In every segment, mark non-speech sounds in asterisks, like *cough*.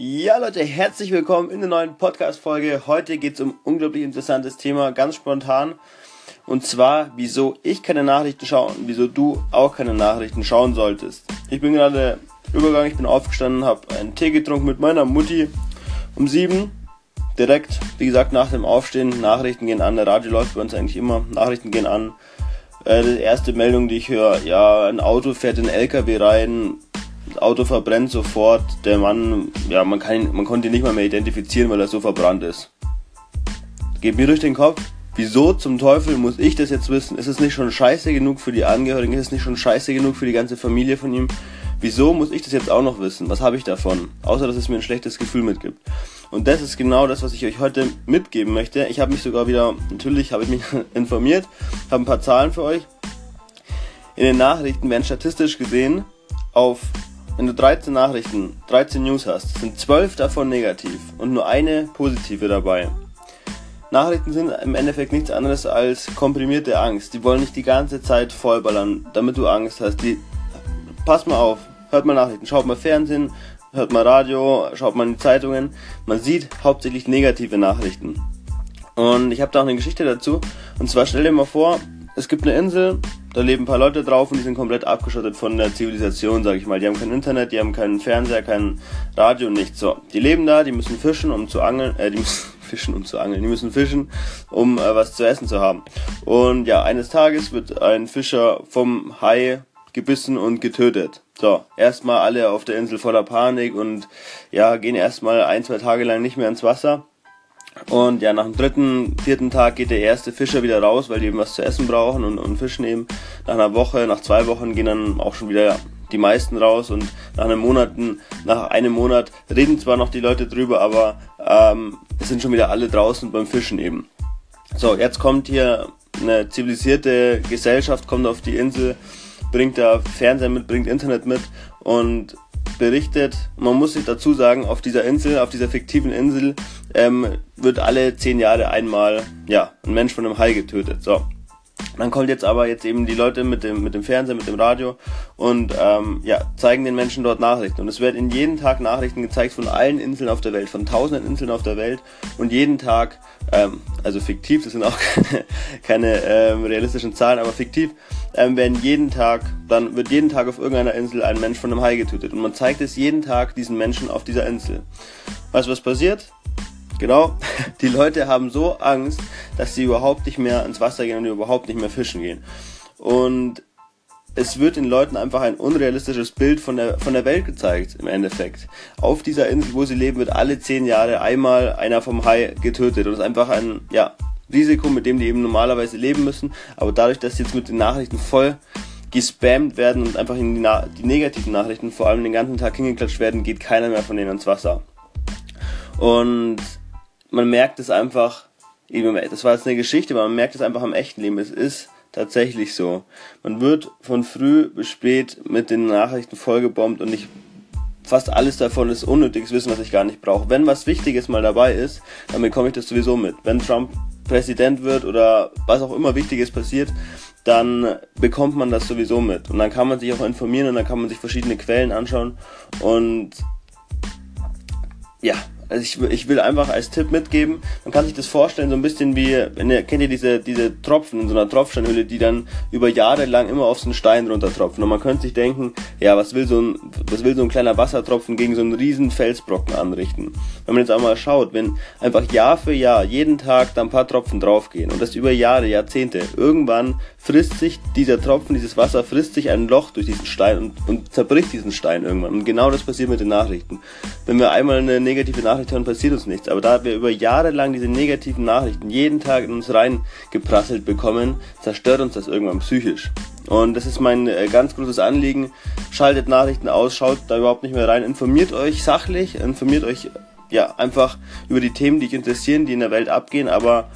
Ja, Leute, herzlich willkommen in der neuen Podcast-Folge. Heute geht es um ein unglaublich interessantes Thema, ganz spontan. Und zwar, wieso ich keine Nachrichten schaue und wieso du auch keine Nachrichten schauen solltest. Ich bin gerade übergegangen, ich bin aufgestanden, habe einen Tee getrunken mit meiner Mutti um sieben. Direkt, wie gesagt, nach dem Aufstehen, Nachrichten gehen an, der Radio läuft bei uns eigentlich immer, Nachrichten gehen an. Äh, die erste Meldung, die ich höre, ja, ein Auto fährt in den LKW rein, das Auto verbrennt sofort. Der Mann, ja, man, kann, man konnte ihn nicht mal mehr identifizieren, weil er so verbrannt ist. Geht mir durch den Kopf, wieso zum Teufel muss ich das jetzt wissen? Ist es nicht schon scheiße genug für die Angehörigen? Ist es nicht schon scheiße genug für die ganze Familie von ihm? Wieso muss ich das jetzt auch noch wissen? Was habe ich davon? Außer, dass es mir ein schlechtes Gefühl mitgibt. Und das ist genau das, was ich euch heute mitgeben möchte. Ich habe mich sogar wieder, natürlich habe ich mich *laughs* informiert, habe ein paar Zahlen für euch. In den Nachrichten werden statistisch gesehen auf wenn du 13 Nachrichten, 13 News hast, sind 12 davon negativ und nur eine positive dabei. Nachrichten sind im Endeffekt nichts anderes als komprimierte Angst. Die wollen nicht die ganze Zeit vollballern, damit du Angst hast. Die, pass mal auf, hört mal Nachrichten, schaut mal Fernsehen, hört mal Radio, schaut mal in die Zeitungen. Man sieht hauptsächlich negative Nachrichten. Und ich habe da auch eine Geschichte dazu. Und zwar stell dir mal vor, es gibt eine Insel, da leben ein paar Leute drauf und die sind komplett abgeschottet von der Zivilisation, sag ich mal. Die haben kein Internet, die haben keinen Fernseher, kein Radio, nichts. So, die leben da, die müssen fischen, um zu angeln, äh, die müssen *laughs* fischen, um zu angeln, die müssen fischen, um äh, was zu essen zu haben. Und ja, eines Tages wird ein Fischer vom Hai gebissen und getötet. So, erstmal alle auf der Insel voller Panik und ja, gehen erstmal ein, zwei Tage lang nicht mehr ins Wasser. Und ja, nach dem dritten, vierten Tag geht der erste Fischer wieder raus, weil die eben was zu essen brauchen und, und fischen eben. Nach einer Woche, nach zwei Wochen gehen dann auch schon wieder die meisten raus und nach einem Monaten, nach einem Monat reden zwar noch die Leute drüber, aber ähm, es sind schon wieder alle draußen beim Fischen eben. So, jetzt kommt hier eine zivilisierte Gesellschaft, kommt auf die Insel, bringt da Fernseher mit, bringt Internet mit und berichtet, man muss sich dazu sagen, auf dieser Insel, auf dieser fiktiven Insel, ähm, wird alle zehn Jahre einmal, ja, ein Mensch von einem Hai getötet. So. Dann kommt jetzt aber jetzt eben die Leute mit dem, mit dem Fernseher, mit dem Radio und ähm, ja, zeigen den Menschen dort Nachrichten. Und es werden in jeden Tag Nachrichten gezeigt von allen Inseln auf der Welt, von tausenden Inseln auf der Welt. Und jeden Tag, ähm, also fiktiv, das sind auch keine, *laughs* keine ähm, realistischen Zahlen, aber fiktiv, ähm, werden jeden Tag, dann wird jeden Tag auf irgendeiner Insel ein Mensch von einem Hai getötet. Und man zeigt es jeden Tag diesen Menschen auf dieser Insel. Weißt du, was passiert? Genau, *laughs* die Leute haben so Angst, dass sie überhaupt nicht mehr ins Wasser gehen und überhaupt nicht mehr fischen gehen. Und es wird den Leuten einfach ein unrealistisches Bild von der, von der Welt gezeigt, im Endeffekt. Auf dieser Insel, wo sie leben, wird alle zehn Jahre einmal einer vom Hai getötet. Und das ist einfach ein, ja, Risiko, mit dem die eben normalerweise leben müssen. Aber dadurch, dass sie jetzt mit den Nachrichten voll gespammt werden und einfach in die, Na die negativen Nachrichten vor allem den ganzen Tag hingeklatscht werden, geht keiner mehr von denen ins Wasser. Und man merkt es einfach, das war jetzt eine Geschichte, aber man merkt es einfach im echten Leben. Es ist tatsächlich so. Man wird von früh bis spät mit den Nachrichten vollgebombt und ich fast alles davon ist unnötiges Wissen, was ich gar nicht brauche. Wenn was Wichtiges mal dabei ist, dann bekomme ich das sowieso mit. Wenn Trump Präsident wird oder was auch immer Wichtiges passiert, dann bekommt man das sowieso mit. Und dann kann man sich auch informieren und dann kann man sich verschiedene Quellen anschauen. Und ja, also ich, ich will einfach als Tipp mitgeben, man kann sich das vorstellen so ein bisschen wie, wenn ihr, kennt ihr diese, diese Tropfen in so einer Tropfsteinhülle, die dann über Jahre lang immer auf so einen Stein runtertropfen. Und man könnte sich denken, ja, was will so ein, was will so ein kleiner Wassertropfen gegen so einen riesen Felsbrocken anrichten? Wenn man jetzt einmal schaut, wenn einfach Jahr für Jahr jeden Tag da ein paar Tropfen draufgehen und das über Jahre, Jahrzehnte, irgendwann frisst sich dieser Tropfen, dieses Wasser frisst sich ein Loch durch diesen Stein und, und zerbricht diesen Stein irgendwann. Und genau das passiert mit den Nachrichten. Wenn wir einmal eine negative Nachricht Nachricht hören, passiert uns nichts. Aber da wir über Jahre lang diese negativen Nachrichten jeden Tag in uns reingeprasselt bekommen, zerstört uns das irgendwann psychisch. Und das ist mein äh, ganz großes Anliegen. Schaltet Nachrichten aus, schaut da überhaupt nicht mehr rein, informiert euch sachlich, informiert euch ja einfach über die Themen, die euch interessieren, die in der Welt abgehen, aber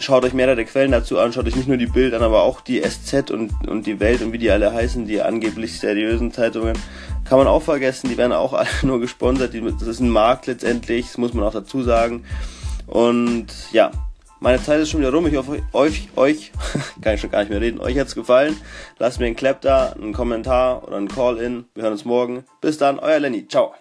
schaut euch mehrere Quellen dazu an, schaut euch nicht nur die Bild an, aber auch die SZ und, und die Welt und wie die alle heißen, die angeblich seriösen Zeitungen. Kann man auch vergessen, die werden auch *laughs* alle nur gesponsert. Das ist ein Markt letztendlich, das muss man auch dazu sagen. Und ja, meine Zeit ist schon wieder rum. Ich hoffe, euch, euch, *laughs* kann ich schon gar nicht mehr reden, euch hat's gefallen. Lasst mir einen Clap da, einen Kommentar oder einen Call-In. Wir hören uns morgen. Bis dann, euer Lenny. Ciao.